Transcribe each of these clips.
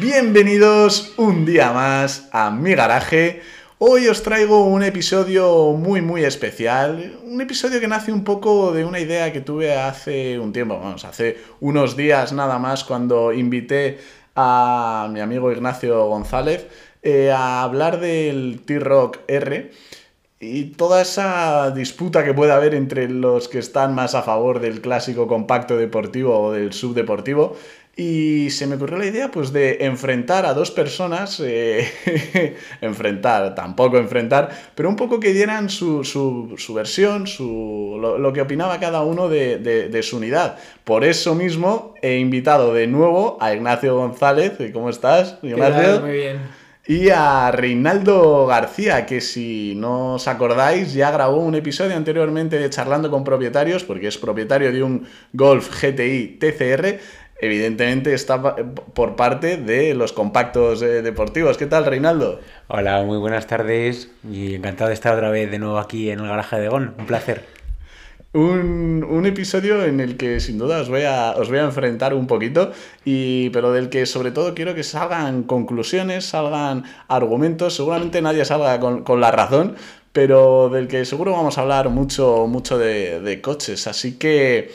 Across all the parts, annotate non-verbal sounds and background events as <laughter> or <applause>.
Bienvenidos un día más a mi garaje. Hoy os traigo un episodio muy muy especial, un episodio que nace un poco de una idea que tuve hace un tiempo, vamos, hace unos días nada más cuando invité a mi amigo Ignacio González eh, a hablar del T-Rock R y toda esa disputa que puede haber entre los que están más a favor del clásico compacto deportivo o del subdeportivo. Y se me ocurrió la idea pues de enfrentar a dos personas, eh, <laughs> enfrentar, tampoco enfrentar, pero un poco que dieran su, su, versión, su, lo, que opinaba cada uno de, de, su unidad. Por eso mismo he invitado de nuevo a Ignacio González. ¿Cómo estás, Ignacio? Muy bien y a Reinaldo García, que si no os acordáis ya grabó un episodio anteriormente de Charlando con Propietarios, porque es propietario de un Golf GTI TCR. Evidentemente está por parte de los compactos eh, deportivos. ¿Qué tal, Reinaldo? Hola, muy buenas tardes y encantado de estar otra vez de nuevo aquí en el garaje de Gon. Un placer un, episodio en el que sin duda os voy a, os voy a enfrentar un poquito, y, pero del que sobre todo quiero que salgan conclusiones, salgan argumentos, seguramente nadie salga con, la razón, pero del que seguro vamos a hablar mucho, mucho de, coches. Así que,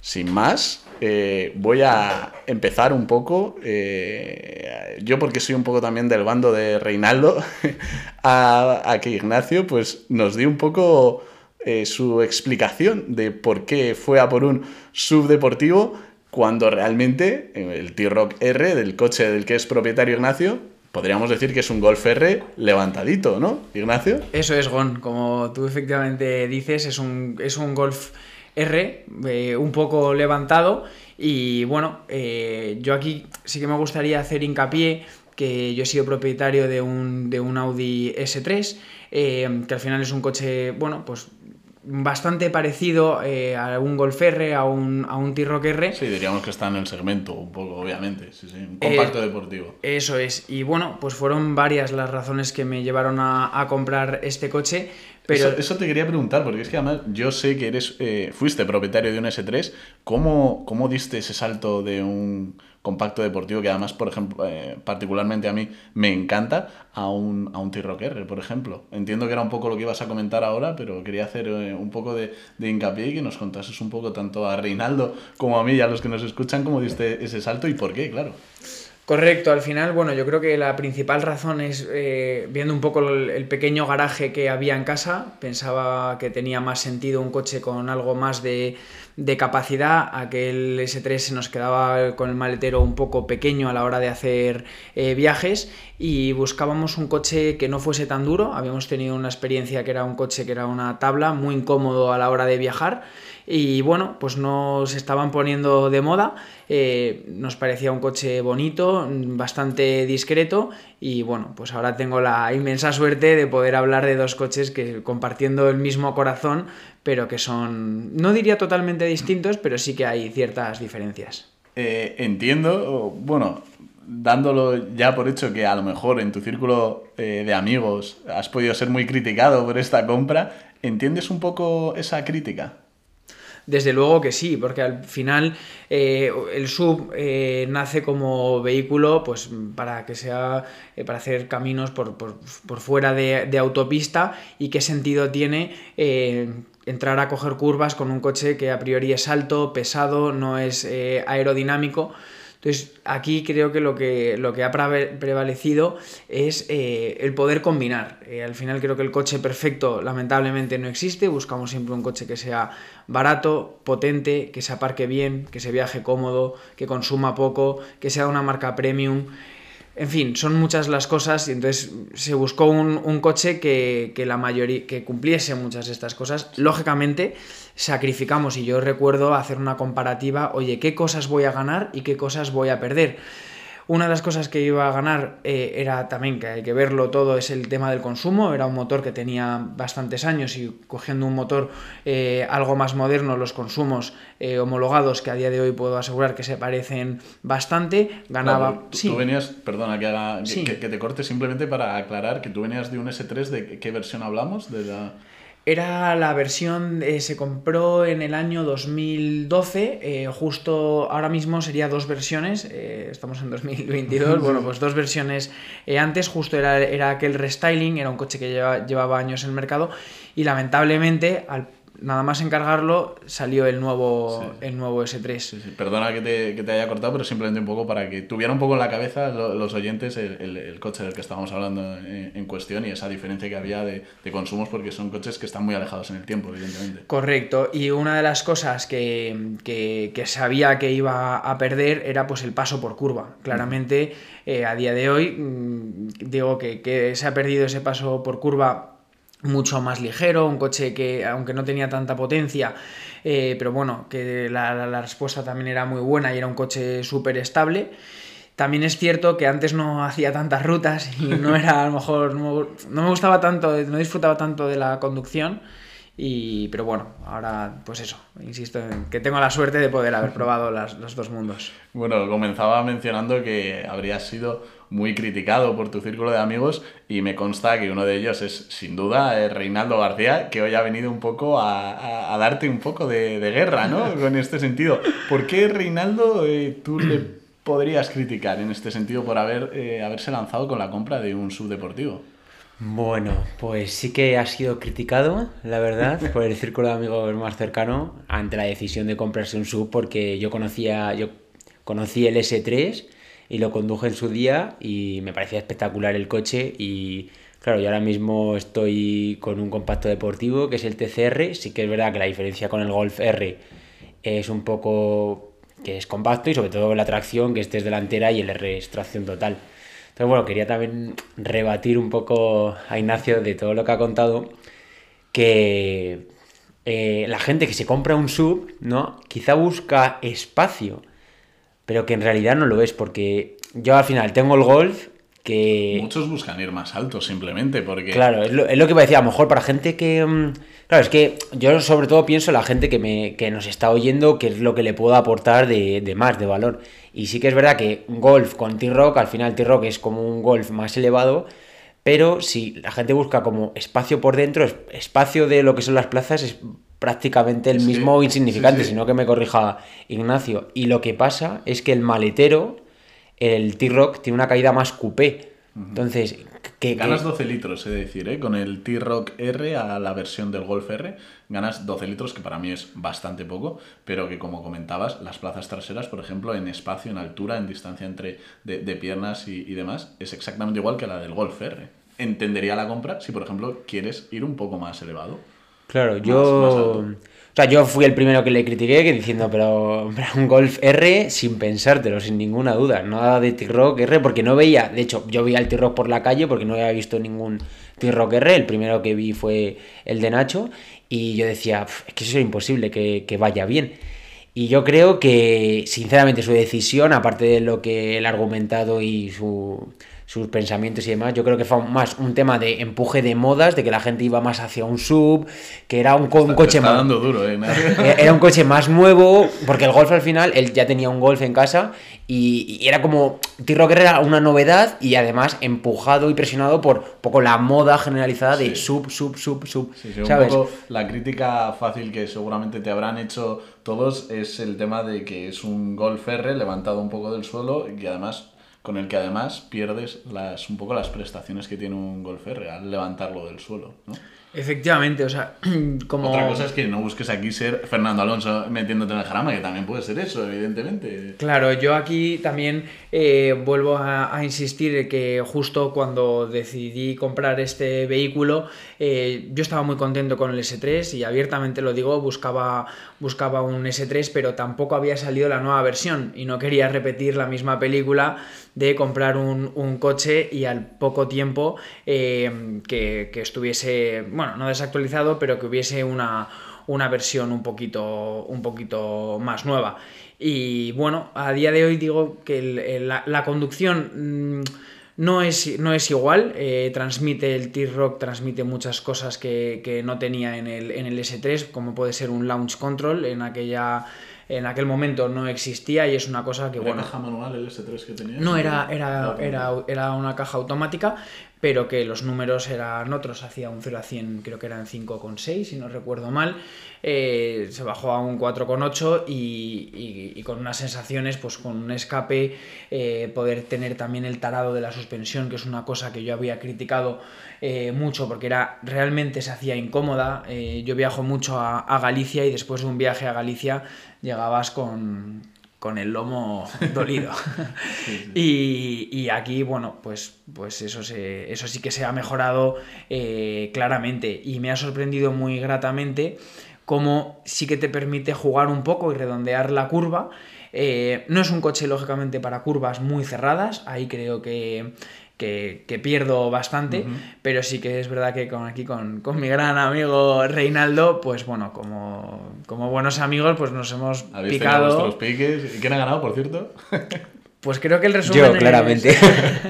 sin más, eh, voy a empezar un poco, eh, yo porque soy un poco también del bando de Reinaldo, <laughs> a, que Ignacio pues nos dio un poco eh, su explicación de por qué fue a por un subdeportivo cuando realmente el T-Rock R del coche del que es propietario Ignacio podríamos decir que es un Golf R levantadito, ¿no, Ignacio? Eso es, Gon. Como tú efectivamente dices, es un, es un Golf R eh, un poco levantado. Y bueno, yo aquí sí que me gustaría hacer hincapié que yo he sido propietario de un, de un Audi S3, que al final es un coche, bueno, pues bastante parecido eh, a un Golf R, a un, a un T-Rock R. Sí, diríamos que está en el segmento, un poco, obviamente. Sí, sí, un compacto eh, deportivo. Eso es. Y bueno, pues fueron varias las razones que me llevaron a, comprar este coche. Pero... Eso, te quería preguntar, porque es que además yo sé que eres eh, fuiste propietario de un S3. ¿Cómo, ¿Cómo diste ese salto de un compacto deportivo que además, por ejemplo, eh, particularmente a mí me encanta, a un, a un T-Rock R, por ejemplo. Entiendo que era un poco lo que ibas a comentar ahora, pero quería hacer eh, un poco de, de, hincapié y que nos contases un poco tanto a Reinaldo como a mí y a los que nos escuchan cómo diste ese salto y por qué, claro. Correcto, al final, bueno, yo creo que la principal razón es, eh, viendo un poco el, pequeño garaje que había en casa, pensaba que tenía más sentido un coche con algo más de, de capacidad, aquel S3 se nos quedaba con el maletero un poco pequeño a la hora de hacer eh, viajes y buscábamos un coche que no fuese tan duro, habíamos tenido una experiencia que era un coche que era una tabla muy incómodo a la hora de viajar y bueno, pues nos estaban poniendo de moda, eh, nos parecía un coche bonito, bastante discreto y bueno, pues ahora tengo la inmensa suerte de poder hablar de dos coches que compartiendo el mismo corazón, pero que son, no diría totalmente distintos, pero sí que hay ciertas diferencias. Eh, entiendo, bueno, dándolo ya por hecho que a lo mejor en tu círculo eh, de amigos has podido ser muy criticado por esta compra, ¿entiendes un poco esa crítica? Desde luego que sí, porque al final eh, el sub eh, nace como vehículo pues, para que sea eh, para hacer caminos por, fuera de, autopista y qué sentido tiene entrar a coger curvas con un coche que a priori es alto, pesado, no es aerodinámico. Entonces, aquí creo que lo que, lo que ha prevalecido es eh, el poder combinar. Eh, al final creo que el coche perfecto lamentablemente no existe, buscamos siempre un coche que sea barato, potente, que se aparque bien, que se viaje cómodo, que consuma poco, que sea una marca premium. En fin, son muchas las cosas y entonces se buscó un, coche que, la mayoría, que cumpliese muchas de estas cosas. Lógicamente, sacrificamos y yo recuerdo hacer una comparativa, oye, ¿qué cosas voy a ganar y qué cosas voy a perder? Una de las cosas que iba a ganar eh, era también, que hay que verlo todo, es el tema del consumo. Era un motor que tenía bastantes años y cogiendo un motor eh, algo más moderno, los consumos eh, homologados, que a día de hoy puedo asegurar que se parecen bastante, ganaba... tú, venías, perdona que, que, te corte simplemente para aclarar que tú venías de un S3, ¿de qué versión hablamos? De la... Era la versión, eh, se compró en el año 2012, eh, justo ahora mismo sería dos versiones, eh, estamos en 2022, bueno, pues dos versiones antes, justo era, era aquel restyling, era un coche que llevaba años en el mercado y lamentablemente al nada más encargarlo, salió el nuevo, el nuevo S3. Perdona que te, haya cortado, pero simplemente un poco para que tuviera un poco en la cabeza los oyentes el, coche del que estábamos hablando en, cuestión y esa diferencia que había de, consumos, porque son coches que están muy alejados en el tiempo, evidentemente. Correcto, y una de las cosas que, sabía que iba a perder era pues el paso por curva. Claramente, eh, a día de hoy, mm, digo que, que se ha perdido ese paso por curva mucho más ligero, un coche que aunque no tenía tanta potencia, eh, pero bueno, que la, respuesta también era muy buena y era un coche súper estable. También es cierto que antes no hacía tantas rutas y no <laughs> era a lo mejor, no, me gustaba tanto, no disfrutaba tanto de la conducción. Y, pero bueno, ahora pues eso, insisto en que tengo la suerte de poder haber <laughs> probado los dos mundos. Bueno, comenzaba mencionando que habría sido muy criticado por tu círculo de amigos y me consta que uno de ellos es sin duda Reinaldo García, que hoy ha venido un poco a, darte un poco de, guerra, ¿no? <laughs> Con este sentido. ¿Por qué Reinaldo eh, tú le podrías criticar en este sentido por haber, eh, haberse lanzado con la compra de un subdeportivo? Bueno, pues sí que ha sido criticado, la verdad, <laughs> por el círculo de amigos más cercano ante la decisión de comprarse un sub porque yo conocía, yo conocí el S3 y lo conduje en su día y me parecía espectacular el coche y claro, yo ahora mismo estoy con un compacto deportivo que es el TCR, sí que es verdad que la diferencia con el Golf R es un poco que es compacto y sobre todo la tracción que este es delantera y el R es tracción total. Entonces bueno, quería también rebatir un poco a Ignacio de todo lo que ha contado que eh, la gente que se compra un sub, ¿no? Quizá busca espacio pero que en realidad no lo es, porque yo al final tengo el golf que... Muchos buscan ir más alto simplemente porque... Claro, es lo, es lo que decía, a lo mejor para gente que... Mm, claro, es que yo sobre todo pienso en la gente que, me, que nos está oyendo, que es lo que le puedo aportar de, de más, de valor. Y sí que es verdad que golf con T-Rock, al final T-Rock es como un golf más elevado, pero si la gente busca como espacio por dentro, espacio de lo que son las plazas, es prácticamente el mismo insignificante, sino que me corrija Ignacio. Y lo que pasa es que el maletero, el T-Rock, tiene una caída más coupé. Entonces, que, ganas 12 litros, es decir, ¿eh? con el T-Rock R a la versión del Golf R, ganas 12 litros, que para mí es bastante poco, pero que como comentabas, las plazas traseras, por ejemplo, en espacio, en altura, en distancia entre de, piernas y, y, demás, es exactamente igual que la del Golf R. Entendería la compra si, por ejemplo, quieres ir un poco más elevado. Claro, yo. o sea, yo fui el primero que le critiqué, que diciendo, pero, un Golf R sin pensártelo, sin ninguna duda. Nada de T-Rock R, porque no veía. De hecho, yo veía el T-Rock por la calle porque no había visto ningún T-Rock R. El primero que vi fue el de Nacho. Y yo decía, es que eso es imposible que, que vaya bien. Y yo creo que, sinceramente, su decisión, aparte de lo que él ha argumentado y su sus pensamientos y demás. Yo creo que fue más un tema de empuje de modas, de que la gente iba más hacia un sub, que era un, coche más. duro, <laughs> ¿eh? Era un coche más nuevo, porque el Golf al final, él ya tenía un Golf en casa y, era como. T-Rocker era una novedad y además empujado y presionado por poco la moda generalizada de sub, sub, sub, sub. ¿sabes? Un poco la crítica fácil que seguramente te habrán hecho todos es el tema de que es un Golf R levantado un poco del suelo y además con el que además pierdes las, un poco las prestaciones que tiene un golfer al levantarlo del suelo. ¿no? Efectivamente, o sea, <clears throat> como... Otra cosa es que no busques aquí ser Fernando Alonso metiéndote en el jarama, que también puede ser eso, evidentemente. Claro, yo aquí también eh, vuelvo a, insistir que justo cuando decidí comprar este vehículo, eh, yo estaba muy contento con el S3 y abiertamente lo digo, buscaba, buscaba un S3, pero tampoco había salido la nueva versión y no quería repetir la misma película de comprar un, coche y al poco tiempo eh, que, estuviese, bueno, no desactualizado, pero que hubiese una, versión un poquito, un poquito más nueva. Y bueno, a día de hoy digo que la, conducción... Mm, no es, no es igual, eh, transmite el T-Rock, transmite muchas cosas que, no tenía en el, en el S3, como puede ser un launch control en aquella en aquel momento no existía y es una cosa que, ¿Era bueno, caja manual el S3 que tenía? no era, era, era, era una caja automática, pero que los números eran otros, hacía un 0 a 100, creo que eran 5,6, si no recuerdo mal, eh, se bajó a un 4,8 y, y, y con unas sensaciones, pues con un escape, eh, poder tener también el tarado de la suspensión, que es una cosa que yo había criticado eh, mucho porque era realmente se hacía incómoda. Yo viajo mucho a, a Galicia y después de un viaje a Galicia llegabas con, con el lomo <laughs> dolido. Y, y aquí, bueno, pues, pues eso, se, eso sí que se ha mejorado eh, claramente y me ha sorprendido muy gratamente cómo sí que te permite jugar un poco y redondear la curva. Eh, no es un coche, lógicamente, para curvas muy cerradas, ahí creo que, que, que pierdo bastante, Ujú. pero sí que es verdad que con, aquí con, con mi gran amigo Reinaldo, pues bueno, como, como buenos amigos, pues nos hemos Habéis picado. vuestros piques. ¿Y quién ha ganado, por cierto? <laughs> Pues creo que el resumen. Yo, es- claramente.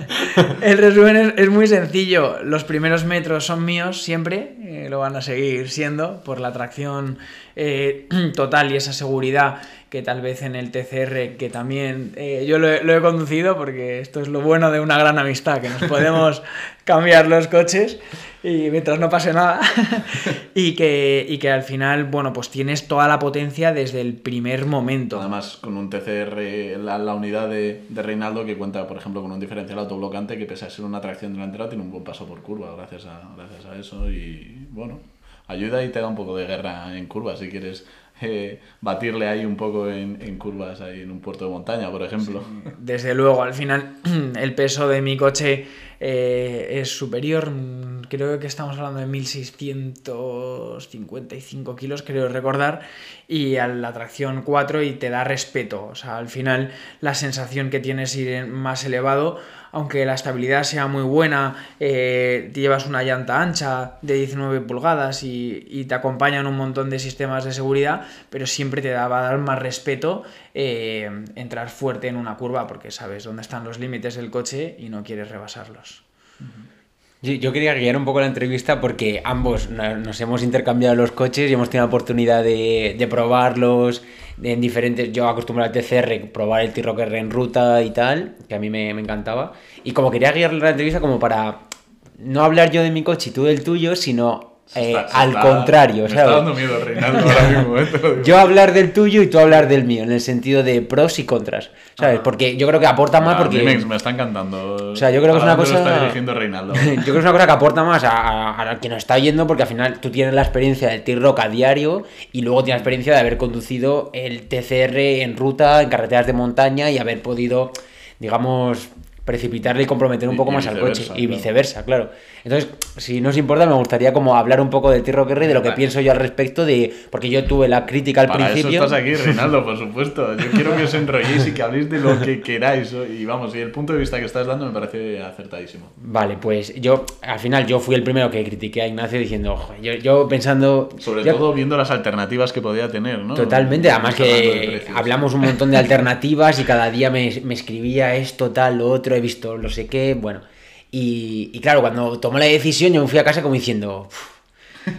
<laughs> el resumen es, es muy sencillo. Los primeros metros son míos siempre, eh, lo van a seguir siendo por la tracción eh, <clears throat> total y esa seguridad que tal vez en el TCR, que también eh, yo lo he, lo he conducido, porque esto es lo bueno de una gran amistad, que nos podemos <laughs> cambiar los coches y mientras no pase nada. <laughs> y, que, y que al final, bueno, pues tienes toda la potencia desde el primer momento. Además, con un TCR, la, la unidad de, de Reinaldo que cuenta, por ejemplo, con un diferencial autoblocante que pese a ser una tracción delantera tiene un buen paso por curva gracias a, gracias a eso y bueno, ayuda y te da un poco de guerra en curvas si quieres eh, batirle ahí un poco en, en curvas ahí en un puerto de montaña, por ejemplo. Desde luego, al final <clears throat> el peso de mi coche eh, es superior. mm, Creo que estamos hablando de 1655 kilos, creo recordar. Y a la tracción 4 y te da respeto. O sea, al final la sensación que tienes ir más elevado, aunque la estabilidad sea muy buena, eh, llevas una llanta ancha de 19 pulgadas y, y te acompañan un montón de sistemas de seguridad, pero siempre te va a dar más respeto eh, entrar fuerte en una curva porque sabes dónde están los límites del coche y no quieres rebasarlos. Yo, quería guiar un poco la entrevista porque ambos no- nos hemos intercambiado los coches y hemos tenido la oportunidad de, probarlos en diferentes... Yo acostumbrado al TCR, probar el T-Rocker en ruta y tal, que a mí me encantaba. Y como quería guiar la entrevista como para no hablar yo de mi coche y tú del tuyo, sino eh, Está- al está- contrario, me ¿sabes? está dando miedo Reinaldo ahora mismo, eh. Yo hablar del tuyo y tú hablar del mío, en el sentido de pros y contras, ¿sabes? Ajá. porque yo creo que aporta más Ah, porque... Me está encantando. O sea, yo creo que es ¿A una cosa- está dirigiendo Reinaldo. <laughs> Yo creo que es una cosa que aporta más a, a, a quien nos está yendo, porque al final tú tienes la experiencia del T-Rock a diario y luego tienes la experiencia de haber conducido el TCR en ruta, en carreteras de montaña y haber podido, digamos, precipitarle y comprometer un poco y más al coche. Y viceversa, claro. Entonces, si no os importa, me gustaría como hablar un poco del T-Rock R y de lo que pienso yo al respecto de. Porque yo tuve la crítica al Para principio. eso estás aquí, Reinaldo, <laughs> por supuesto. Yo quiero que os enrolléis y que habléis de lo que queráis. Y vamos, y el punto de vista que estás dando me parece acertadísimo. Vale, pues yo, al final, yo fui el primero que critiqué a Ignacio diciendo, "Ojo, yo, yo pensando. Sobre yo- todo viendo las alternativas que podía tener, ¿no? Totalmente, además de que hablamos un montón de alternativas y cada día me, me escribía esto, tal, lo otro, he visto no sé qué, bueno. Y, y claro, cuando tomó la decisión yo me fui a casa como diciendo, "Uf,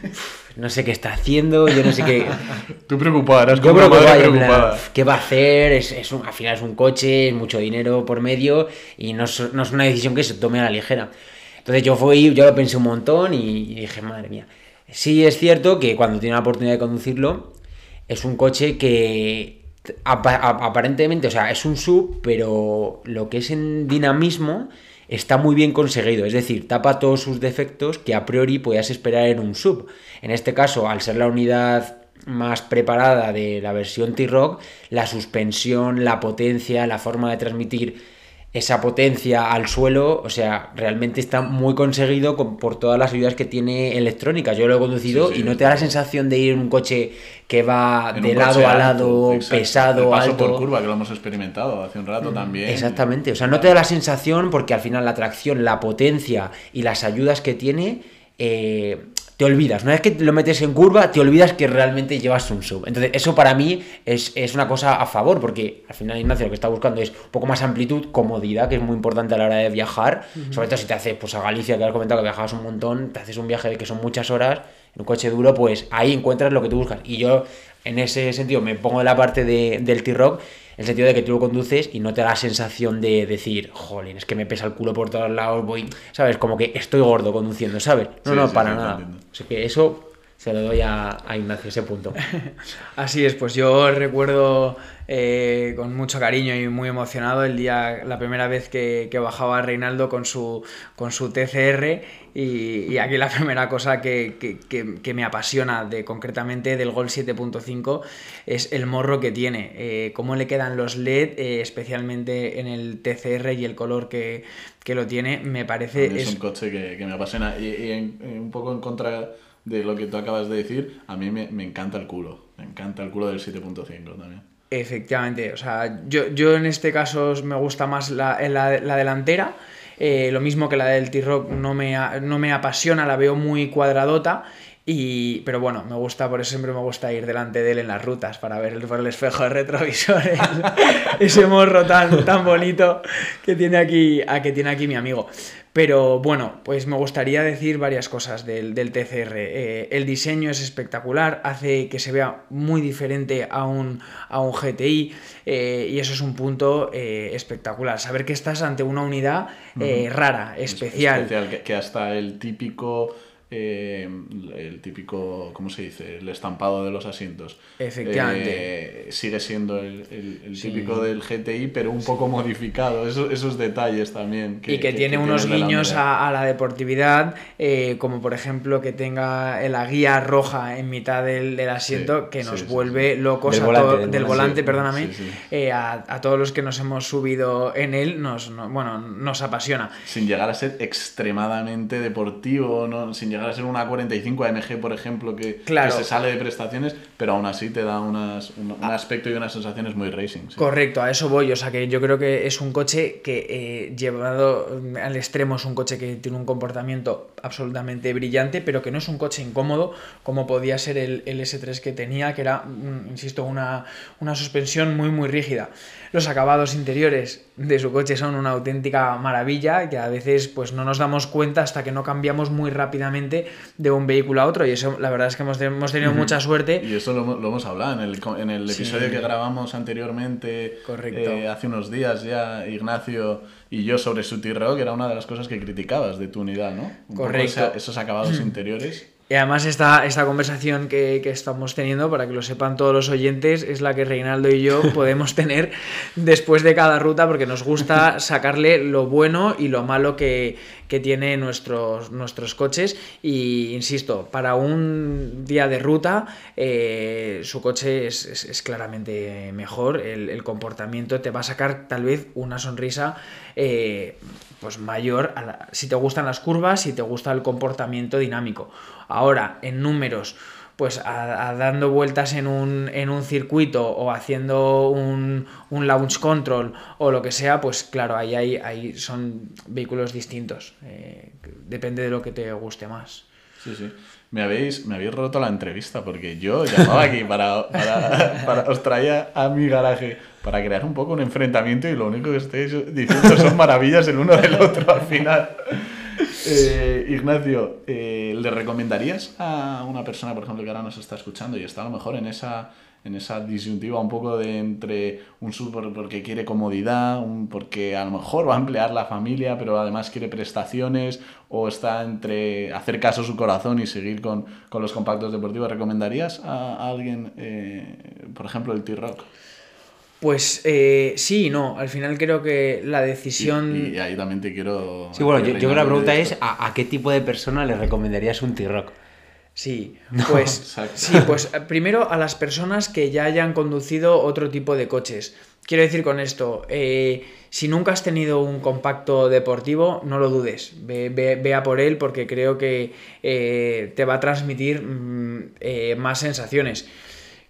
uf, no sé qué está haciendo, yo no sé qué... <laughs> Tú preocupada, eras como madre plan. ¿qué va a hacer? Es, es un- al final es un coche, es mucho dinero por medio y no es, no es una decisión que se tome a la ligera. Entonces yo fui, yo lo pensé un montón y dije, madre mía. Sí es cierto que cuando tiene la oportunidad de conducirlo, es un coche que aparentemente, o sea, es un sub, pero lo que es en dinamismo está muy bien conseguido. Es decir, tapa todos sus defectos que a priori podías esperar en un sub. En este caso, al ser la unidad más preparada de la versión T-Rock, la suspensión, la potencia, la forma de transmitir esa potencia al suelo, o sea, realmente está muy conseguido con- por todas las ayudas que tiene electrónicas. Yo lo he conducido Sí, sí, y no te da la sensación de ir en un coche que va de lado a alto, lado, exacto. pesado, El paso alto. por curva, que lo hemos experimentado hace un rato también. Exactamente, o sea, no te da la sensación porque al final la tracción, la potencia y las ayudas que tiene, eh, te olvidas. Una vez que lo metes en curva, te olvidas que realmente llevas un sub. Entonces, eso para mí es, es una cosa a favor, porque al final Ignacio lo que está buscando es un poco más amplitud, comodidad, que es muy importante a la hora de viajar. Sobre todo si te haces pues, a Galicia, que has comentado que viajabas un montón, te haces un viaje de que son muchas horas, en un coche duro, pues ahí encuentras lo que tú buscas. Y yo, en ese sentido me pongo de la parte de, del T-Rock, el sentido de que tú lo conduces y no te da la sensación de decir, jolín, es que me pesa el culo por todos lados, voy, ¿sabes? Como que estoy gordo conduciendo, ¿sabes? No, Sí, no, sí, para sí, nada. O sea que eso se lo doy a, a Ignacio, ese punto. <laughs> Así es, pues yo recuerdo eh, con mucho cariño y muy emocionado el día, la primera vez que, que bajaba Reinaldo con su, con su TCR y, y aquí la <laughs> primera cosa que, que- que- que me apasiona de concretamente del Gol 7.5 es el morro que tiene, eh, cómo le quedan los LED, eh, especialmente en el TCR y el color que, que lo tiene, me parece... A mí es, es- un coche que, que me apasiona. Y, y en- en un poco en contra de lo que tú acabas de decir, a mí me, me encanta el culo. Me encanta el culo del 7.5 también. Efectivamente, o sea, yo, yo en este caso me gusta más la, la- la delantera, eh, lo mismo que la del T-Rock no me, no me apasiona, la veo muy cuadradota, y, pero bueno, me gusta, por eso siempre me gusta ir delante de él en las rutas para ver el- por el espejo de retrovisor <laughs> ese morro tan, tan bonito que tiene, aquí, a que tiene aquí mi amigo. Pero bueno, pues me gustaría decir varias cosas del, del TCR. Eh, el diseño es espectacular, hace que se vea muy diferente a un, a un GTI eh, y eso es un punto eh, espectacular. Saber que estás ante una unidad rara, especial. Especial, que, que hasta el típico. Eh, el típico, ¿cómo se dice? El estampado de los asientos. Efectivamente. Eh, sigue siendo el, el- el típico del GTI, pero un poco modificado. Eso- esos detalles también. y que, tiene unos la guiños a, a la deportividad, eh, como por ejemplo que tenga la guía roja en mitad del, del asiento, Sí, que nos sí, vuelve locos Del a volante, to- del del volante, volante. perdóname, Sí, sí. eh, a, a todos los que nos hemos subido en él, nos, no- bueno, nos apasiona. Sin llegar a ser extremadamente deportivo, ¿no? sin llegar a ser una 45 AMG, por ejemplo, que, Claro. que se sale de prestaciones, pero aún así te da unas, un, un aspecto y unas sensaciones muy racing. sí. Correcto, a eso voy. O sea que yo creo que es un coche que eh, llevado al extremo es un coche que tiene un comportamiento absolutamente brillante, pero que no es un coche incómodo como podía ser el, el S3 que tenía, que era, mm, insisto, una, una suspensión muy muy rígida. Los acabados interiores de su coche son una auténtica maravilla que a veces pues no nos damos cuenta hasta que no cambiamos muy rápidamente de un vehículo a otro y eso la verdad es que hemos, hemos tenido mucha suerte. Y eso lo, hemos- lo hemos hablado en el, en el Sí. episodio que grabamos anteriormente, Correcto. eh, hace unos días ya, Ignacio y yo sobre su T-Rock, era una de las cosas que criticabas de tu unidad, ¿no? Un poco Correcto. esa- esos acabados interiores. Y además esta, esta conversación que, que estamos teniendo, para que lo sepan todos los oyentes, es la que Reinaldo y yo <laughs> podemos tener después de cada ruta, porque nos gusta sacarle lo bueno y lo malo que, que tiene nuestros, nuestros coches. Y insisto, para un día de ruta, eh, su coche es, es- es claramente mejor. El, el comportamiento te va a sacar tal vez una sonrisa eh, pues mayor a la- si te gustan las curvas, si te gusta el comportamiento dinámico. Ahora, en números, pues a- dando vueltas en un, en un circuito o haciendo un, un launch control o lo que sea, pues claro, ahí, hay, ahí son vehículos distintos. Eh, depende de lo que te guste más. Sí, sí. Me habéis, me habéis roto la entrevista porque yo llamaba aquí para, para, Os traía a mi garaje para crear un poco un enfrentamiento y lo único que estáis diciendo son maravillas el uno del otro al final. Eh, Ignacio, eh, ¿le recomendarías a una persona, por ejemplo, que ahora nos está escuchando y está a lo mejor en esa, en esa disyuntiva un poco de entre un sub por- porque quiere comodidad, un porque a lo mejor va a emplear la familia, pero además quiere prestaciones, o está entre hacer caso a su corazón y seguir con, con los compactos deportivos? ¿Recomendarías a, a alguien, eh, por ejemplo, el T-Rock? Pues eh, sí y no. Al final creo que la decisión... Y, y ahí también te quiero... Sí, bueno, yo, yo creo que la pregunta es. ¿a, a qué tipo de persona le recomendarías un T-Rock? Sí, <laughs> pues, sí, pues eh, primero a las personas que ya hayan conducido otro tipo de coches. Quiero decir con esto, eh, si nunca has tenido un compacto deportivo, no lo dudes, ve, ve- ve a por él porque creo que eh, te va a transmitir mm, eh, más sensaciones.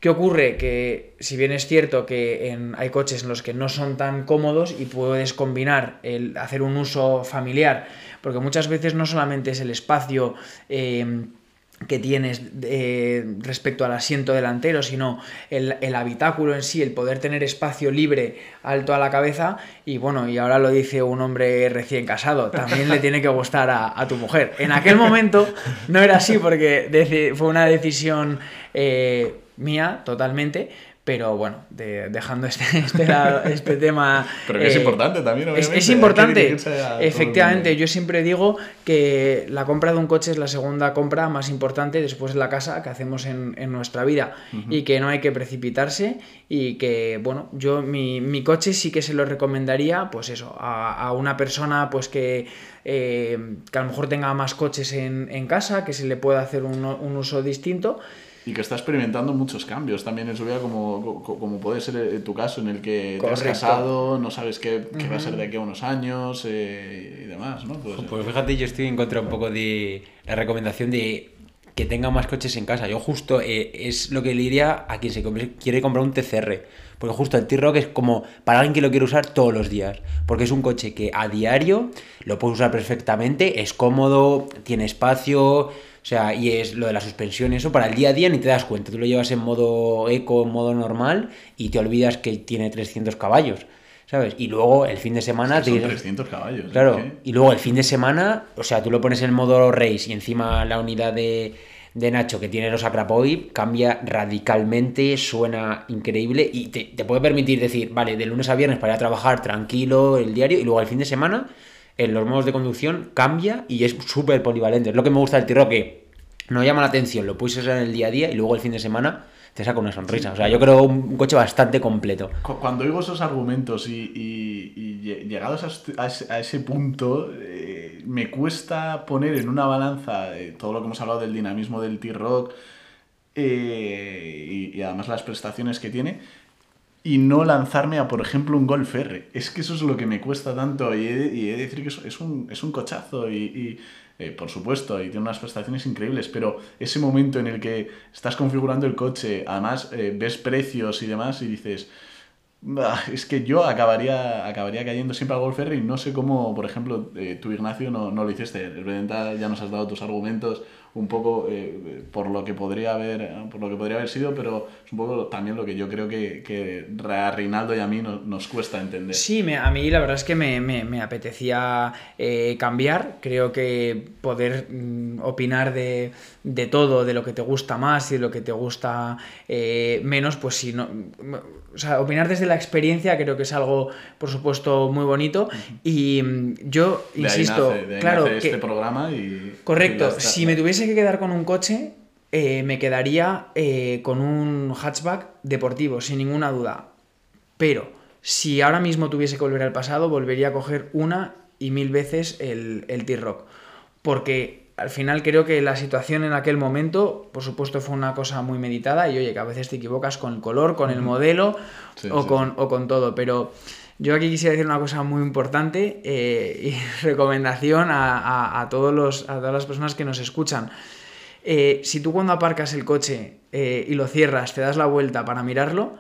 ¿Qué ocurre? Que si bien es cierto que en- hay coches en los que no son tan cómodos y puedes combinar el hacer un uso familiar, porque muchas veces no solamente es el espacio, eh, que tienes eh, respecto al asiento delantero, sino el, el, habitáculo en sí, el poder tener espacio libre alto a la cabeza. Y bueno, y ahora lo dice un hombre recién casado, también le tiene que gustar a, a tu mujer. En aquel momento no era así porque fue una decisión eh, mía totalmente pero bueno, dejando este, <laughs> este, este tema... Pero que es eh, importante también, obviamente. Es, importante. Efectivamente, yo siempre digo que la compra de un coche es la segunda compra más importante después de la casa que hacemos en, nuestra vida y que no hay que precipitarse y que, bueno, yo mi, coche sí que se lo recomendaría, pues eso, a, una persona pues que, eh, que a lo mejor tenga más coches en, casa, que se le pueda hacer un, un uso distinto y que está experimentando muchos cambios también en su vida, como, como puede ser en tu caso, en el que te has casado, no sabes qué, qué va a ser de aquí a unos años eh, y demás, ¿no? Pues, pues, fíjate, yo estoy en contra un poco de la recomendación de que tenga más coches en casa. Yo justo eh, es lo que le diría a quien se quiere comprar un TCR. Porque justo el T-Rock es como para alguien que lo quiere usar todos los días. Porque es un coche que a diario lo puedes usar perfectamente, es cómodo, tiene espacio, o sea, y es lo de la suspensión, eso para el día a día ni te das cuenta. Tú lo llevas en modo eco, en modo normal, y te olvidas que tiene 300 caballos. ¿Sabes? Y luego el fin de semana... son 300 caballos. Claro. Y luego el fin de semana, o sea, tú lo pones en modo race y encima la unidad de, de Nacho que tiene los Acrapoid cambia radicalmente, suena increíble y te, te, puede permitir decir, vale, de lunes a viernes para ir a trabajar tranquilo el diario y luego el fin de semana en los modos de conducción cambia y es súper polivalente. Es lo que me gusta del Tiro que no llama la atención, lo puedes usar en el día a día y luego el fin de semana te saca una sonrisa. O sea, yo creo un coche bastante completo. Cuando oigo esos argumentos y, llegados a, ese, punto, eh, me cuesta poner en una balanza eh, todo lo que hemos hablado del dinamismo del T-Rock eh, y, además las prestaciones que tiene y no lanzarme a, por ejemplo, un Golf R. Es que eso es lo que me cuesta tanto y he, de decir que es, un, es un cochazo y, eh, por supuesto, y tiene unas prestaciones increíbles, pero ese momento en el que estás configurando el coche, además eh, ves precios y demás y dices, es que yo acabaría, acabaría cayendo siempre al Golf R y no sé cómo, por ejemplo, eh, tú Ignacio no, no lo hiciste. El ya nos has dado tus argumentos un poco eh, por lo que podría haber por lo que podría haber sido pero es un poco también lo que yo creo que, que a Reinaldo y a mí nos, cuesta entender sí me, a mí la verdad es que me, me, me apetecía eh, cambiar creo que poder mm, opinar de, de, todo de lo que te gusta más y de lo que te gusta eh, menos pues si no o sea, opinar desde la experiencia creo que es algo, por supuesto, muy bonito. Y mm, yo insisto, claro, este programa y. Correcto. si me tuviese que quedar con un coche, eh, me quedaría eh, con un hatchback deportivo, sin ninguna duda. Pero si ahora mismo tuviese que volver al pasado, volvería a coger una y mil veces el, el T-Rock. Porque al final creo que la situación en aquel momento, por supuesto, fue una cosa muy meditada y oye, que a veces te equivocas con el color, con el modelo o, Con, o con todo, pero yo aquí quisiera decir una cosa muy importante eh, y <laughs> recomendación a, todos los, a todas las personas que nos escuchan. Eh, si tú cuando aparcas el coche eh, y lo cierras, te das la vuelta para mirarlo,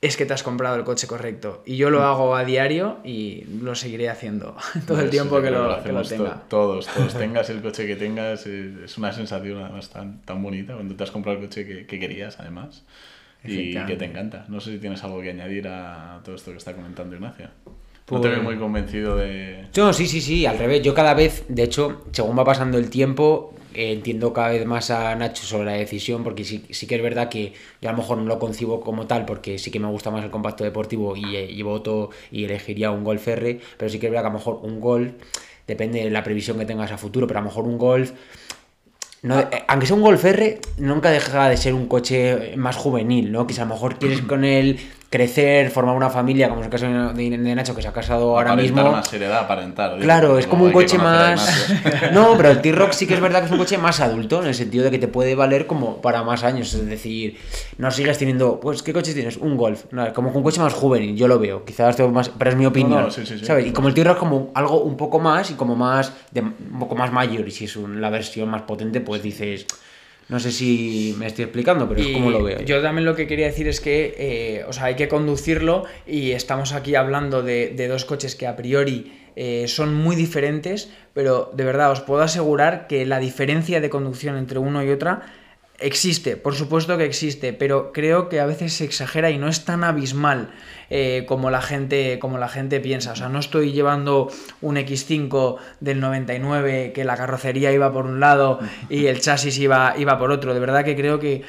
es que te has comprado el coche correcto. Y yo lo mm. hago a diario y lo seguiré haciendo <laughs> todo el tiempo que lo, tenga. todos, todos. tengas el coche que tengas, es una sensación además tan, tan bonita cuando te has comprado el coche que, querías, además. Y que te encanta. No sé si tienes algo que añadir a todo esto que está comentando Ignacia. No te veo pues muy convencido de... No, sí, sí, sí, al revés. Yo cada vez, de hecho, según va pasando el tiempo, entiendo cada vez más a Nacho sobre la decisión, porque sí, sí que es verdad que yo a lo mejor no lo concibo como tal, porque sí que me gusta más el compacto deportivo y, y voto y elegiría un Golf R, pero sí que es verdad que a lo mejor un Golf, depende de la previsión que tengas a futuro, pero a lo mejor un Golf... No, eh, aunque sea un Golf R, nunca deja de ser un coche más juvenil, ¿no? Que si a lo mejor quieres con él crecer, formar una familia, como es el caso de, Nacho, que se ha casado ahora mismo. más seriedad, aparentar. Claro, es como un coche más. <laughs> no, pero el T-Rock sí que es verdad que es un coche más adulto, en el sentido de que te puede valer como para más años. Es decir, no sigues teniendo. Pues, ¿qué coches tienes? Un Golf. como un coche más juvenil, yo lo veo. Quizás tengo más. Pero es mi opinión. ¿sabes? Y como el T-Rock como algo un poco más y como más. De, un poco más mayor. Y si es la versión más potente, pues dices no sé si me estoy explicando, pero es como lo veo. Yo también lo que quería decir es que, eh, o sea, hay que conducirlo y estamos aquí hablando de, dos coches que a priori eh, son muy diferentes, pero de verdad os puedo asegurar que la diferencia de conducción entre uno y otra existe, por supuesto que existe, pero creo que a veces se exagera y no es tan abismal eh, como, la gente, como la gente piensa. O sea, no estoy llevando un X5 del 99 que la carrocería iba por un lado y el chasis iba, iba por otro. De verdad que creo que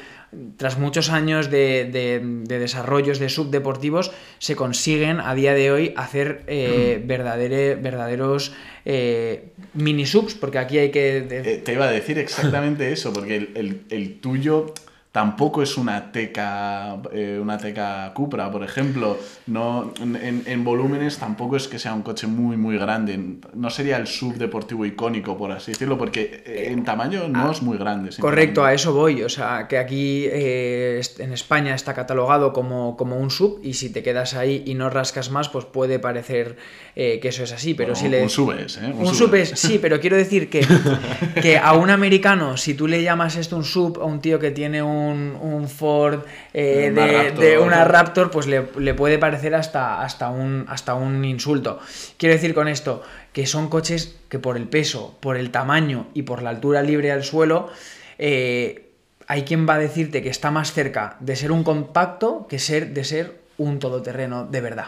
tras muchos años de, desarrollos de subdeportivos, se consiguen a día de hoy hacer eh, verdaderos eh, mini subs, porque aquí hay que... Eh, te iba a decir exactamente eso, porque el, el tuyo tampoco es una teca, eh, una teca Cupra, por ejemplo. No, en, volúmenes tampoco es que sea un coche muy, muy grande. No sería el subdeportivo icónico, por así decirlo, porque eh, en tamaño no ah, es muy grande. Correcto, a eso voy. O sea, que aquí eh, en España está catalogado como, como, un sub y si te quedas ahí y no rascas más, pues puede parecer que eso es así. Pero si le... Un sub es, ¿eh? Un, sub es, sí, pero quiero decir que, <laughs> que a un americano, si tú le llamas esto un sub, a un tío que tiene un un, Ford eh, de, una Raptor, pues le, puede parecer hasta, hasta, un, hasta un insulto. Quiero decir con esto que son coches que por el peso, por el tamaño y por la altura libre al suelo, eh, hay quien va a decirte que está más cerca de ser un compacto que ser, de ser un todoterreno de verdad.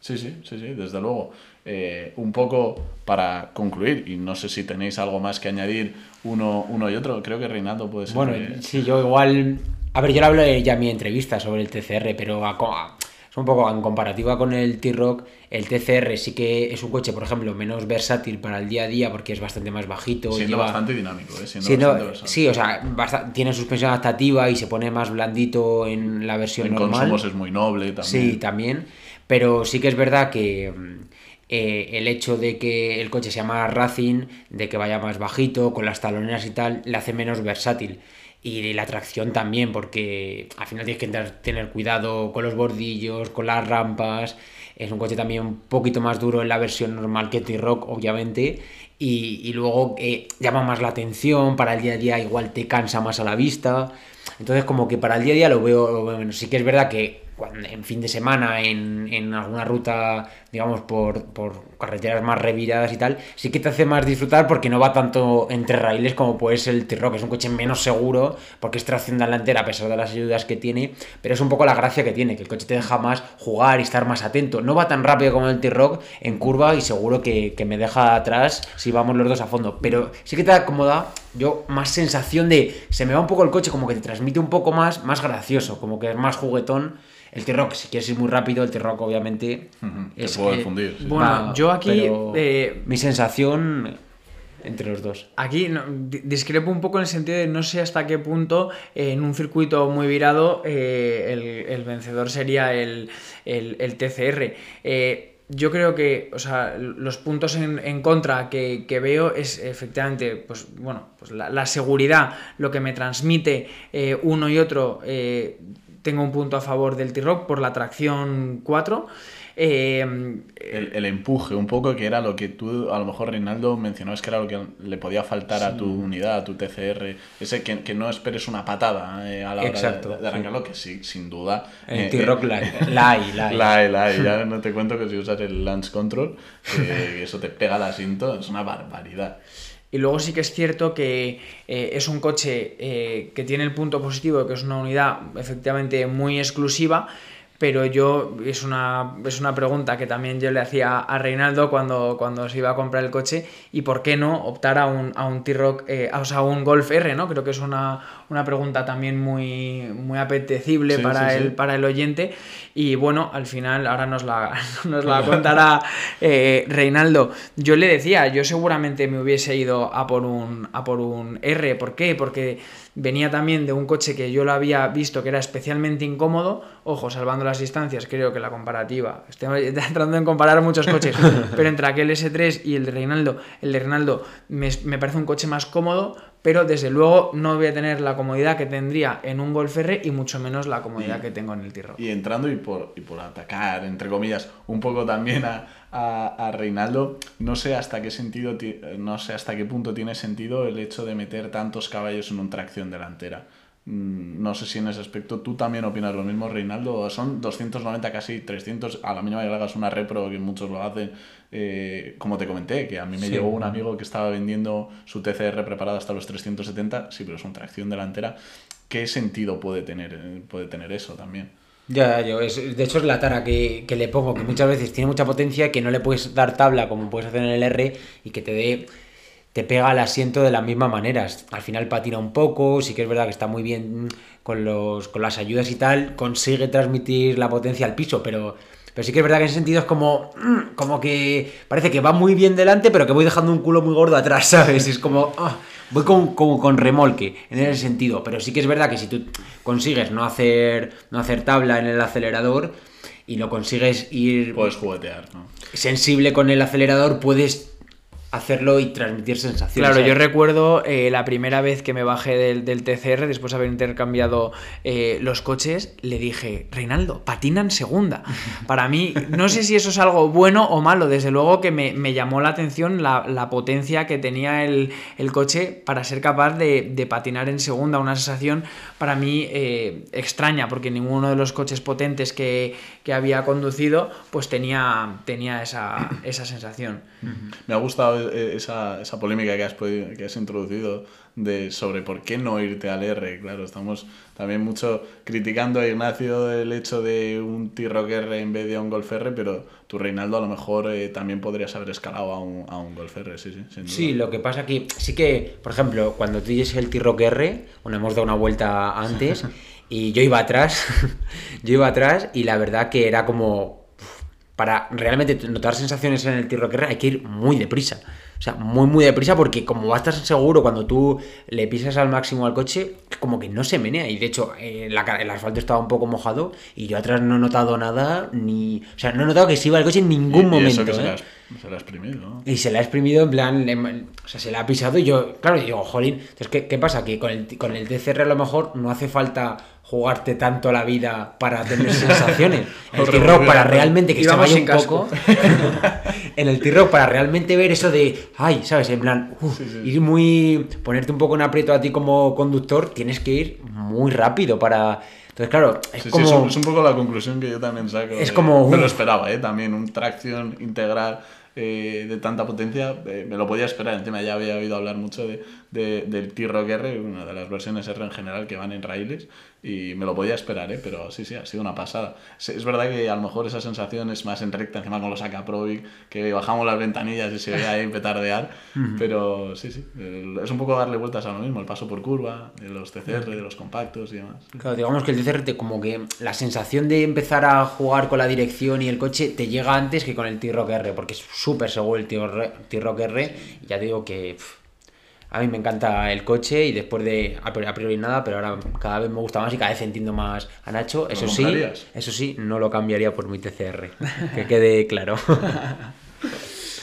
Sí, sí, sí, sí, desde luego. Eh, un poco para concluir, y no sé si tenéis algo más que añadir uno, uno y otro, creo que Reinaldo puede ser. Bueno, sí, yo igual. A ver, yo le hablé ya en mi entrevista sobre el TCR, pero es un poco en comparativa con el T-Rock, el TCR sí que es un coche, por ejemplo, menos versátil para el día a día porque es bastante más bajito. Siendo bastante dinámico, ¿eh? Siendo, sí, o sea, tiene suspensión adaptativa y se pone más blandito en la versión normal. En consumos es muy noble también. Sí, también. Pero sí que es verdad que eh, el hecho de que el coche sea más racing, de que vaya más bajito, con las taloneras y tal, le hace menos versátil. Y la tracción también, porque al final tienes que tener cuidado con los bordillos, con las rampas. Es un coche también un poquito más duro en la versión normal que T-Rock, obviamente. Y, luego eh, llama más la atención, para el día a día igual te cansa más a la vista. Entonces como que para el día a día lo veo. Sí que es verdad que en fin de semana en, en alguna ruta, digamos, por, por, carreteras más reviradas y tal, sí que te hace más disfrutar porque no va tanto entre raíles como puede ser el T-Rock, es un coche menos seguro porque es tracción delantera a pesar de las ayudas que tiene, pero es un poco la gracia que tiene, que el coche te deja más jugar y estar más atento. No va tan rápido como el T-Rock en curva y seguro que, que, me deja atrás si vamos los dos a fondo, pero sí que te acomoda yo más sensación de se me va un poco el coche como que te transmite un poco más, más gracioso, como que es más juguetón el T-Rock, si quieres ir muy rápido, el T-Rock obviamente es, puede fundir. Bueno, yo aquí... Eh, mi sensación entre los dos. Aquí discrepo un poco en el sentido de no sé hasta qué punto en un circuito muy virado eh, el, vencedor sería el, TCR. Eh, yo creo que, o sea, los puntos en, contra que, veo es efectivamente, pues bueno, pues la, seguridad, lo que me transmite uno y otro tengo un punto a favor del T-Rock por la tracción 4. Eh, el, empuje, un poco, que era lo que tú, a lo mejor Reinaldo mencionabas que era lo que le podía faltar a tu unidad, a tu TCR. Ese que, que no esperes una patada eh, a la hora de, arrancarlo, que sí, sin duda. El eh, T-Rock la, hay, la hay. La hay, la hay. Ya <laughs> no te cuento que si usas el Launch Control, que <laughs> eso te pega el asiento, es una barbaridad. Y luego sí que es cierto que eh, es un coche eh, que tiene el punto positivo, que es una unidad efectivamente muy exclusiva, pero yo es una, es una pregunta que también yo le hacía a Reinaldo cuando, cuando se iba a comprar el coche y por qué no optar a un, a un T-Rock, eh, o sea, a un Golf R, ¿no? Creo que es una, una pregunta también muy, muy apetecible para, el, para el oyente y bueno, al final ahora nos la, <laughs> nos la contará eh, Reinaldo. Yo le decía, yo seguramente me hubiese ido a por un, a por un R, ¿por qué? Porque venía también de un coche que yo lo había visto que era especialmente incómodo, ojo, salvando las distancias, creo que la comparativa, estoy <laughs> tratando de comparar muchos coches, <laughs> pero entre aquel S3 y el de Reinaldo, el de Reinaldo me, me parece un coche más cómodo, pero desde luego no voy a tener la comodidad que tendría en un Golf R y mucho menos la comodidad que tengo en el Tiro. Y entrando y por, y por atacar, entre comillas, un poco también a, a, Reinaldo, no sé hasta qué sentido, no sé hasta qué punto tiene sentido el hecho de meter tantos caballos en una tracción delantera. Mm, No sé si en ese aspecto tú también opinas lo mismo, Reinaldo. Son 290, casi 300. A la mínima que hagas una repro, que muchos lo hacen. eh, como te comenté, que a mí me Sí. llegó un amigo que estaba vendiendo su TCR preparada hasta los 370. Sí, pero es una tracción delantera. ¿Qué sentido puede tener, eh, puede tener eso también? Ya, yo, es- de hecho es la tara que, que le pongo, que muchas veces tiene mucha potencia, que no le puedes dar tabla como puedes hacer en el R y que te dé, te pega al asiento de la misma manera. Al final patina un poco, sí que es verdad que está muy bien con, los, con las ayudas y tal, consigue transmitir la potencia al piso, pero, pero sí que es verdad que en ese sentido es como, mm, como que parece que va muy bien delante, pero que voy dejando un culo muy gordo atrás, <laughs> ¿sabes? Es como... ah, Voy con, con remolque en ese sentido, pero sí que es verdad que si tú consigues no hacer, no hacer tabla en el acelerador y lo consigues ir Puedes juguetear, ¿no? sensible con el acelerador, puedes hacerlo y transmitir sensaciones. Claro, yo recuerdo eh, la primera vez que me bajé del, del TCR, después de haber intercambiado eh, los coches, le dije, Reinaldo, patina en segunda. <laughs> Para mí, no sé si eso es algo bueno o malo, desde luego que me, me llamó la atención la, la potencia que tenía el, el coche para ser capaz de, de patinar en segunda, una sensación para mí eh, extraña, porque ninguno de los coches potentes que, que había conducido pues tenía, tenía esa, esa sensación. Me ha gustado eh, esa, esa polémica que has, podido- que has introducido de sobre por qué no irte al R. Claro, estamos también mucho criticando a Ignacio el hecho de un T-Rock R en vez de un Golf R, pero tu Reinaldo a lo mejor eh, también podrías haber escalado a un, a un Golf R, sí, sí, sin duda. Sí, lo que pasa que sí que, por ejemplo, cuando tú dices el T-Rock R, bueno, hemos dado una vuelta antes <laughs> y yo iba atrás, <laughs> yo iba atrás y la verdad que era como para realmente notar sensaciones en el T-Rock R hay que ir muy deprisa. O sea, muy, muy deprisa porque como vas a estar seguro cuando tú le pisas al máximo al coche, como que no se menea. Y de hecho, eh, la el asfalto estaba un poco mojado y yo atrás no he notado nada, ni... O sea, no he notado que se iba el coche en Y- ningún y momento. eso que se ¿eh? se le has exprimido, ¿no? Y se la ha exprimido en plan, o sea, se la ha pisado y yo, claro, digo, jolín, entonces, ¿qué, qué pasa? Que con el, con el TCR a lo mejor no hace falta jugarte tanto la vida para tener <laughs> sensaciones. <laughs> En el T-Rock para realmente que se vaya un casco. poco. en el T-Rock para realmente ver eso de, ay, ¿sabes? En plan, uf, Sí, sí. ir muy, ponerte un poco en aprieto a ti como conductor, tienes que ir muy rápido para... Entonces, claro, es Sí, sí, como... es, un, es un poco la conclusión que yo también saco. Es de- como, Me lo esperaba, ¿eh? También un tracción integral eh, de tanta potencia, eh, me lo podía esperar. Encima ya había oído hablar mucho de, de- del T-Rock R, una de las versiones R en general que van en raíles, y me lo podía esperar, ¿eh? Pero sí, sí, ha sido una pasada. Es, verdad que a lo mejor esa sensación es más en recta, encima con los AK Provic, que bajamos las ventanillas y se veía ahí petardear, pero sí, sí, es un poco darle vueltas a lo mismo, el paso por curva, de los TCR, de los compactos y demás. Claro, digamos que el TCR te como que la sensación de empezar a jugar con la dirección y el coche te llega antes que con el T-Rock R, porque es súper seguro el T-Rock R. Y ya te digo que a mí me encanta el coche y después de a priori, nada, pero ahora cada vez me gusta más y cada vez entiendo más a Nacho. Eso sí, eso sí, no lo cambiaría por mi TCR, que <laughs> quede claro. <laughs>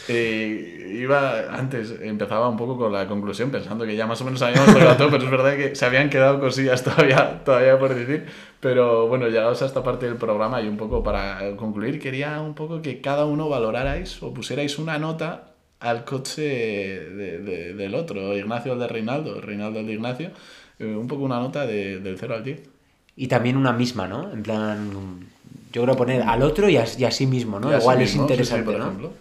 Eh, iba antes, empezaba un poco con la conclusión, pensando que ya más o menos habíamos tocado todo, pero es verdad que se habían quedado cosillas todavía, todavía por decir. Pero bueno, llegados a esta parte del programa y un poco para concluir, quería un poco que cada uno valorarais o pusierais una nota al coche de- de- del otro, Ignacio el de Reinaldo, Reinaldo el de Ignacio, eh, un poco una nota de- del 0 al 10. Y también una misma, ¿no? En plan, yo creo poner al otro y a, y a sí mismo, ¿no? Igual mismo, es sí, interesante, por ¿no? ejemplo.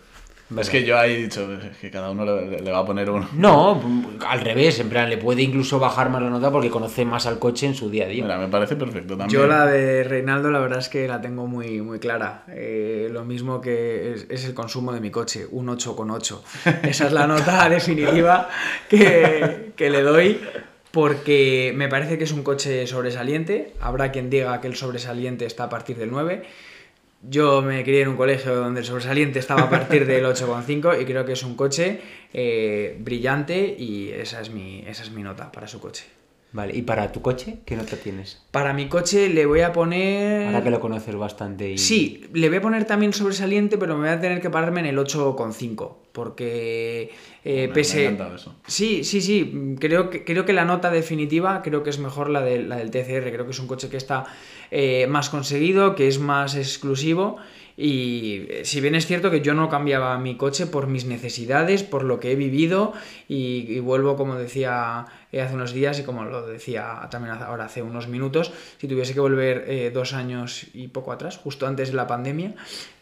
Es que yo ahí he dicho que cada uno le, le va a poner uno. No, al revés, en plan, le puede incluso bajar más la nota porque conoce más al coche en su día a día. Mira, me parece perfecto también. Yo la de Reinaldo la verdad es que la tengo muy, muy clara. Eh, lo mismo que es, es el consumo de mi coche, un 8,8. Esa es la nota <laughs> definitiva que, que le doy porque me parece que es un coche sobresaliente. Habrá quien diga que el sobresaliente está a partir del 9. Yo me crié en un colegio donde el sobresaliente estaba a partir del 8,5 y creo que es un coche eh, brillante y esa es, mi, esa es mi nota para su coche. Vale, ¿y para tu coche qué nota tienes? Para mi coche le voy a poner... Ahora que lo conoces bastante y... Sí, le voy a poner también sobresaliente, pero me voy a tener que pararme en el 8,5, porque Eh, Me- pese- me eso. Sí, sí, sí. Creo que, creo que la nota definitiva creo que es mejor la, de- la del TCR. Creo que es un coche que está eh, más conseguido, que es más exclusivo. Y eh, si bien es cierto que yo no cambiaba mi coche por mis necesidades, por lo que he vivido, y, vuelvo, como decía eh, hace unos días y como lo decía también ahora hace unos minutos, si tuviese que volver eh, dos años y poco atrás, justo antes de la pandemia,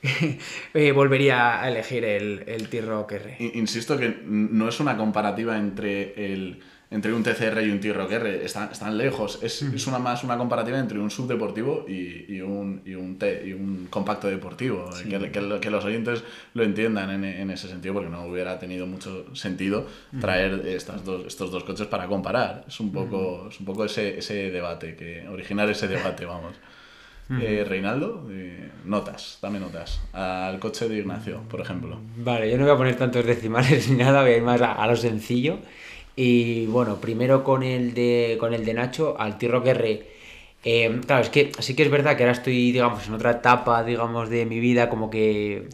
<laughs> volvería a elegir el, el T-Rock Insisto que no es una comparativa entre el entre un TCR y un T-Rock R, están, están lejos. Es, es una más una comparativa entre un subdeportivo y, y, un, y, un, T- y un compacto deportivo. Que, que lo- que los oyentes lo entiendan en, en ese sentido, porque no hubiera tenido mucho sentido traer estas dos, estos dos coches para comparar. Es un poco, es un poco ese, ese debate, que originar ese debate, vamos. Eh, Reinaldo, eh, notas, dame notas. Al coche de Ignacio, por ejemplo. Vale, yo no voy a poner tantos decimales ni nada, voy a ir más a, a lo sencillo. Y bueno, primero con el de, con el de Nacho, al T-Rock R. eh, claro, es que sí que es verdad que ahora estoy, digamos, en otra etapa, digamos, de mi vida, como que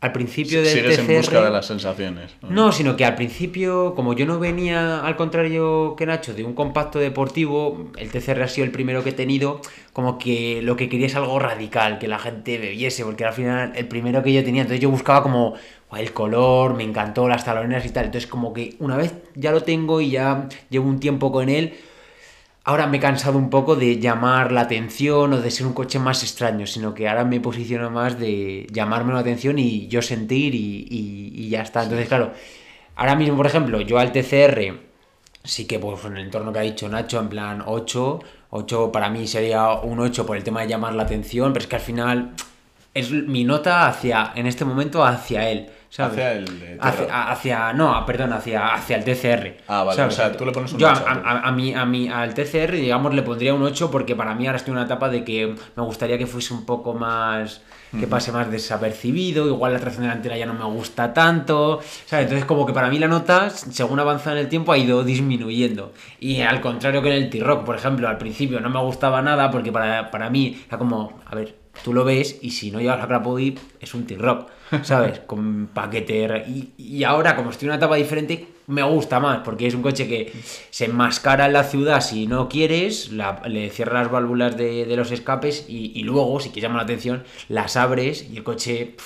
al principio del Sigues TCR... en busca de las sensaciones. No, sino que al principio, como yo no venía, al contrario que Nacho, de un compacto deportivo, el TCR ha sido el primero que he tenido, como que lo que quería es algo radical, que la gente bebiese, porque al final el primero que yo tenía, entonces yo buscaba como "Guau, el color, me encantó las taloneras y tal, entonces como que una vez ya lo tengo y ya llevo un tiempo con él, Ahora me he cansado un poco de llamar la atención o de ser un coche más extraño, sino que ahora me posiciono más de llamarme la atención y yo sentir y, y- y ya está. Entonces, claro, ahora mismo, por ejemplo, yo al TCR, sí que pues en el entorno que ha dicho Nacho, en plan 8, 8 para mí sería un 8 por el tema de llamar la atención, pero es que al final es mi nota hacia, en este momento, hacia él. ¿Sabes? Hacia el de hacia, hacia- no, perdón, hacia, hacia el TCR. Ah, vale, ¿sabes? o sea, tú le pones un Yo a- 8 a a, a, a mí, a mí, al TCR, digamos, le pondría un 8 porque para mí ahora estoy en una etapa de que me gustaría que fuese un poco más. Que pase más desapercibido. Igual la tracción delantera ya no me gusta tanto. ¿sabes? Entonces, como que para mí la nota, según avanza en el tiempo, ha ido disminuyendo. Y al contrario que en el T-Rock, por ejemplo, al principio no me gustaba nada porque para, para mí era como, a ver, tú lo ves y si no llevas la Crapodi es un T-Rock, ¿sabes? <laughs> Con paquete. R- Y, y ahora, como estoy en una etapa diferente, me gusta más porque es un coche que se enmascara en la ciudad si no quieres, la- le cierra las válvulas de, de los escapes y, y luego, si quieres llamar la atención, las abres y el coche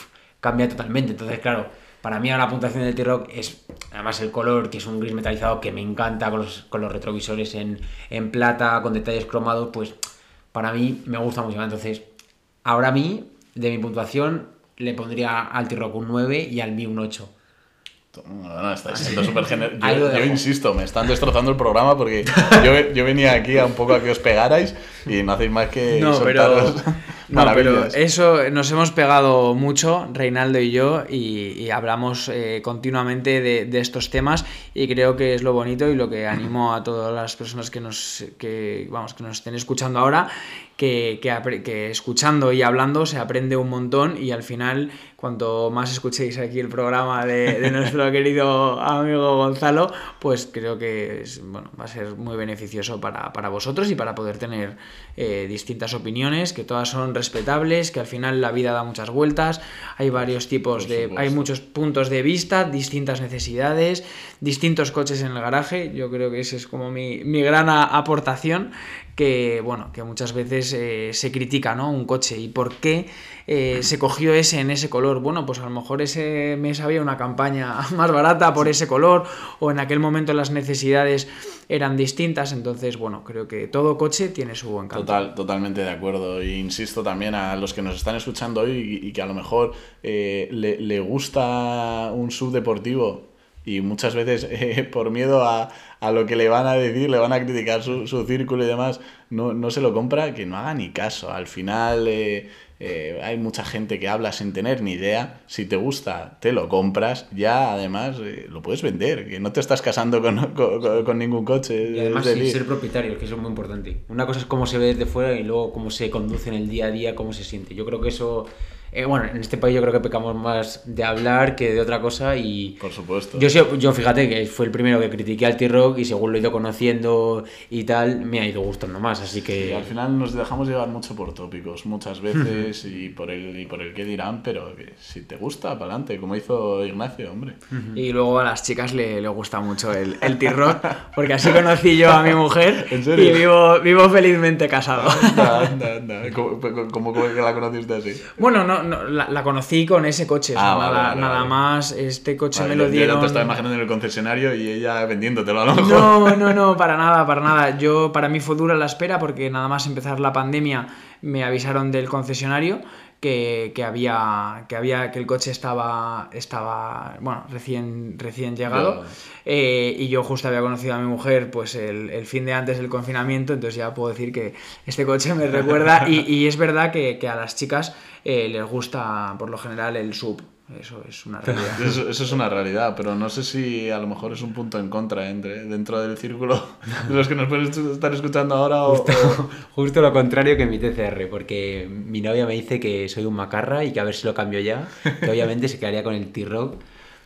cambia totalmente. Entonces, claro. Para mí ahora la puntuación del T-Rock es, además el color, que es un gris metalizado que me encanta, con los, con los retrovisores en, en plata, con detalles cromados, pues para mí me gusta mucho. Entonces, ahora a mí, de mi puntuación, le pondría al T-Rock un 9 y al mí un 8. No, no, estáis siendo súper generosos. Yo, yo insisto, me están destrozando el programa porque yo, yo venía aquí a un poco a que os pegarais y no hacéis más que No, pero, <laughs> no, pero <laughs> eso nos hemos pegado mucho, Reinaldo y yo, y, y hablamos eh, continuamente de, de estos temas y creo que es lo bonito y lo que animo a todas las personas que nos, que, vamos, que nos estén escuchando ahora, que, que, que escuchando y hablando se aprende un montón y al final, cuanto más escuchéis aquí el programa de, de <laughs> nuestro querido amigo Gonzalo, pues creo que es, bueno, va a ser muy beneficioso para, para vosotros y para poder tener eh, distintas opiniones, que todas son respetables, que al final la vida da muchas vueltas, hay varios tipos de... hay muchos puntos de vista, distintas necesidades, distintos coches en el garaje, yo creo que esa es como mi, mi gran aportación, que bueno, que muchas veces eh, se critica, ¿no? Un coche y por qué eh, se cogió ese en ese color. Bueno, pues a lo mejor ese mes había una campaña <laughs> más barata por ese color o en aquel momento las necesidades eran distintas, entonces bueno, creo que todo coche tiene su encanto. Total, totalmente de acuerdo. E insisto también a los que nos están escuchando hoy y, y que a lo mejor eh, le, le gusta un subdeportivo y muchas veces <laughs> eh, por miedo a, a lo que le van a decir, le van a criticar su, su círculo y demás, no, no se lo compra, que no haga ni caso. Al final eh, eh, hay mucha gente que habla sin tener ni idea. Si te gusta, te lo compras. Ya además eh, lo puedes vender, que no te estás casando con, <laughs> con- con- ningún coche. Y además sin ser propietario, que eso es muy importante. Una cosa es cómo se ve desde fuera y luego cómo se conduce en el día a día, cómo se siente. Yo creo que eso eh, bueno, en este país yo creo que pecamos más de hablar que de otra cosa y... Por supuesto. Yo, yo fíjate que fue el primero que critiqué al T-Rock y según lo he ido conociendo y tal, me ha ido gustando más, así Y que... al final nos dejamos llevar mucho por tópicos, muchas veces, y por el y por el qué dirán, pero que si te gusta, para adelante, como hizo Ignacio, hombre. Y luego a las chicas le, le gusta mucho el, el T-Rock, <laughs> porque así conocí yo a mi mujer <laughs> ¿En serio? y vivo, vivo felizmente casado. Anda, anda, anda. ¿Cómo, cómo- cómo que la conociste así? Bueno, no, no la, la conocí con ese coche, o sea, Ah, vale, nada, vale, nada vale. más. Este coche me lo yo- yo dieron. te estaba imaginando en el concesionario y ella vendiéndotelo a lo mejor. No, no, no, para nada, para nada. Yo, para mí fue dura la espera porque nada más empezar la pandemia me avisaron del concesionario que, que había, que había, que el coche estaba, estaba, bueno, recién, recién llegado. Eh, y yo justo había conocido a mi mujer pues el, el fin de antes del confinamiento, entonces ya puedo decir que este coche me recuerda <laughs> y, y es verdad que, que a las chicas eh, les gusta por lo general el sub. Eso es una <laughs> realidad. Eso, eso es una realidad, pero no sé si a lo mejor es un punto en contra entre, dentro del círculo de los que nos pueden estar escuchando ahora o, o- <laughs> Justo lo contrario que mi TCR, porque mi novia me dice que soy un macarra y que a ver si lo cambio ya, que obviamente se quedaría con el T-Rock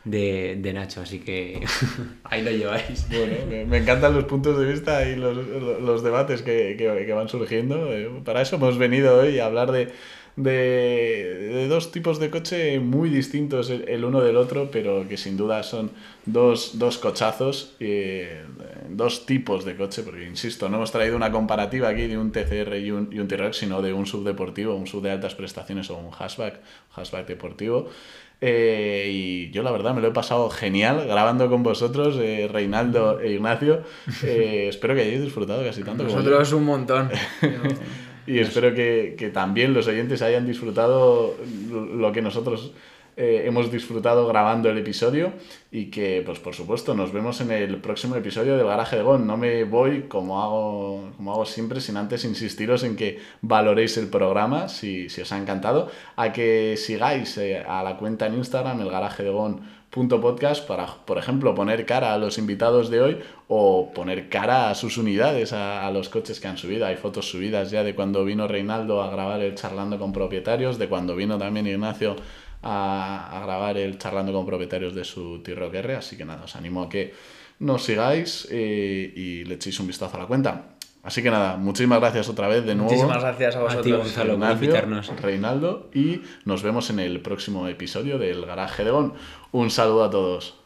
de, de Nacho, así que <laughs> ahí lo lleváis. Bueno, me, me encantan los puntos de vista y los, los debates que, que- que van surgiendo. Eh, Para eso hemos venido hoy a hablar de, de, de dos tipos de coche muy distintos el, el uno del otro, pero que sin duda son dos, dos cochazos, eh, dos tipos de coche, porque insisto, no hemos traído una comparativa aquí de un TCR y un, y un T-Roc, sino de un subdeportivo, un sub de altas prestaciones o un hatchback, hatchback deportivo. Eh, y yo la verdad me lo he pasado genial grabando con vosotros, eh, Reinaldo e Ignacio. <laughs> Eh, espero que hayáis disfrutado casi tanto como yo. Un montón. <laughs> Y espero que, que también los oyentes hayan disfrutado lo que nosotros eh, hemos disfrutado grabando el episodio y que, pues por supuesto, nos vemos en el próximo episodio del Garaje de Gon. No me voy, como hago, como hago siempre, sin antes insistiros en que valoréis el programa, si, si os ha encantado, a que sigáis eh, a la cuenta en Instagram, el Garaje de Gon podcast para, por ejemplo, poner cara a los invitados de hoy o poner cara a sus unidades, a, los coches que han subido. Hay fotos subidas ya de cuando vino Reinaldo a grabar el charlando con propietarios, de cuando vino también Ignacio a, grabar el charlando con propietarios de su T-Rock. Así que nada, os animo a que nos sigáis eh, y le echéis un vistazo a la cuenta. Así que nada, muchísimas gracias otra vez de nuevo. Muchísimas gracias a A vosotros. ti, Gonzalo, por Ignacio, invitarnos. Reinaldo y nos vemos en el próximo episodio del Garaje de Gon. Un saludo a todos.